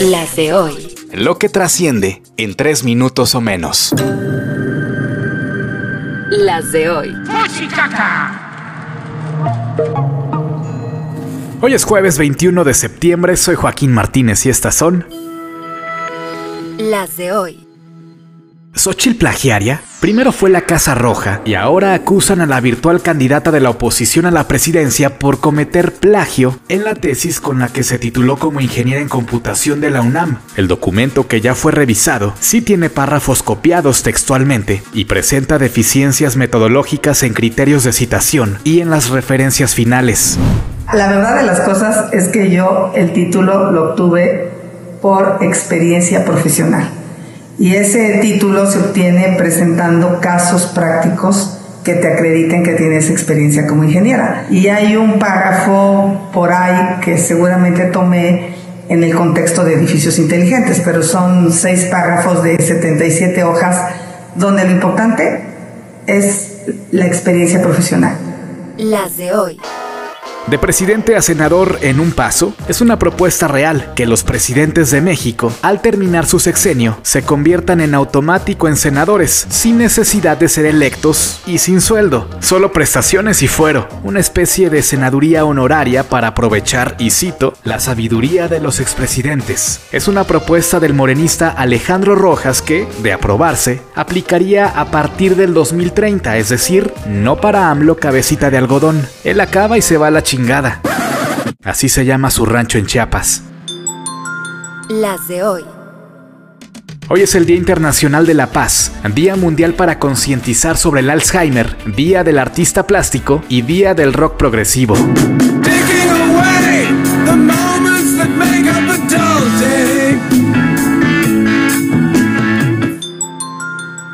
Las de hoy. Lo que trasciende en tres minutos o menos. Las de hoy. Hoy es jueves 21 de septiembre, soy Joaquín Martínez y estas son... Las de hoy. Xochitl Plagiaria primero fue la Casa Roja y ahora acusan a la virtual candidata de la oposición a la presidencia por cometer plagio en la tesis con la que se tituló como ingeniera en computación de la UNAM. El documento que ya fue revisado sí tiene párrafos copiados textualmente y presenta deficiencias metodológicas en criterios de citación y en las referencias finales. La verdad de las cosas es que yo el título lo obtuve por experiencia profesional. Y ese título se obtiene presentando casos prácticos que te acrediten que tienes experiencia como ingeniera. Y hay un párrafo por ahí que seguramente tomé en el contexto de edificios inteligentes, pero son seis párrafos de 77 hojas donde lo importante es la experiencia profesional. Las de hoy. De presidente a senador en un paso es una propuesta real que los presidentes de México, al terminar su sexenio, se conviertan en automático en senadores, sin necesidad de ser electos y sin sueldo, solo prestaciones y fuero, una especie de senaduría honoraria para aprovechar, y cito, la sabiduría de los expresidentes. Es una propuesta del morenista Alejandro Rojas que, de aprobarse, aplicaría a partir del 2030, es decir, no para AMLO cabecita de algodón. Él acaba y se va a la chingada Así se llama su rancho en Chiapas. Las de hoy. Hoy es el Día Internacional de la Paz, Día Mundial para concientizar sobre el Alzheimer, Día del Artista Plástico y Día del Rock Progresivo.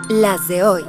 Las de hoy.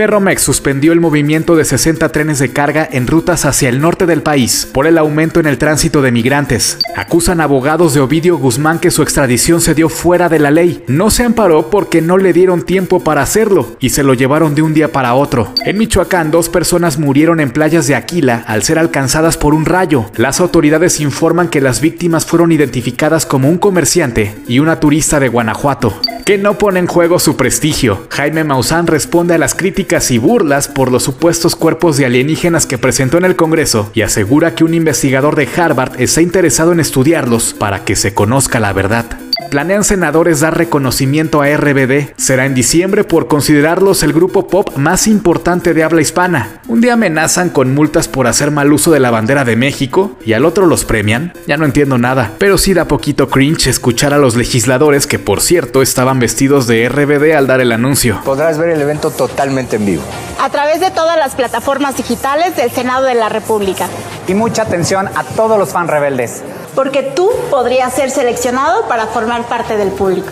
Ferromex suspendió el movimiento de 60 trenes de carga en rutas hacia el norte del país por el aumento en el tránsito de migrantes. Acusan abogados de Ovidio Guzmán que su extradición se dio fuera de la ley. No se amparó porque no le dieron tiempo para hacerlo y se lo llevaron de un día para otro. En Michoacán, dos personas murieron en playas de Aquila al ser alcanzadas por un rayo. Las autoridades informan que las víctimas fueron identificadas como un comerciante y una turista de Guanajuato que no pone en juego su prestigio. Jaime Maussan responde a las críticas y burlas por los supuestos cuerpos de alienígenas que presentó en el Congreso y asegura que un investigador de Harvard está interesado en estudiarlos para que se conozca la verdad. Planean senadores dar reconocimiento a RBD. Será en diciembre por considerarlos el grupo pop más importante de habla hispana. Un día amenazan con multas por hacer mal uso de la bandera de México y al otro los premian. Ya no entiendo nada, pero sí da poquito cringe escuchar a los legisladores que por cierto estaban vestidos de RBD al dar el anuncio. Podrás ver el evento totalmente en vivo. A través de todas las plataformas digitales del Senado de la República. Y mucha atención a todos los fan rebeldes porque tú podrías ser seleccionado para formar parte del público.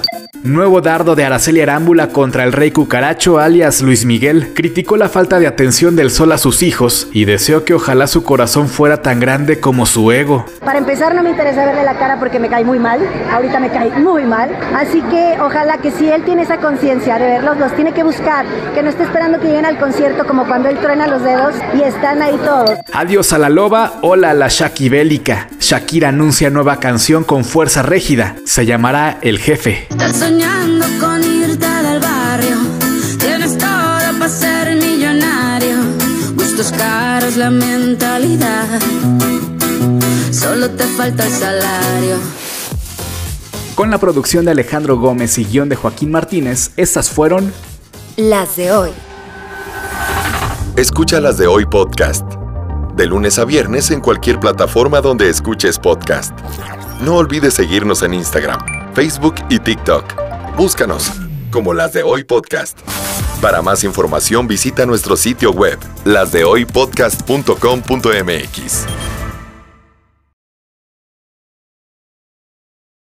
Nuevo dardo de Araceli Arámbula contra el rey cucaracho alias Luis Miguel criticó la falta de atención del sol a sus hijos y deseó que ojalá su corazón fuera tan grande como su ego. Para empezar no me interesa verle la cara porque me cae muy mal, ahorita me cae muy mal, así que ojalá que si él tiene esa conciencia de verlos, los tiene que buscar, que no esté esperando que lleguen al concierto como cuando él truena los dedos y están ahí todos. Adiós a la loba, hola a la Shaki bélica. Shakira anuncia nueva canción con fuerza régida, se llamará El Jefe soñando con irte del barrio. Tienes todo para ser millonario. Gustos caros, la mentalidad. Solo te falta el salario. Con la producción de Alejandro Gómez y guion de Joaquín Martínez, estas fueron las de hoy. Escucha las de hoy podcast. De lunes a viernes en cualquier plataforma donde escuches podcast. No olvides seguirnos en Instagram, Facebook y TikTok Búscanos como Las de Hoy Podcast. Para más información visita nuestro sitio web, lasdehoypodcast.com.mx.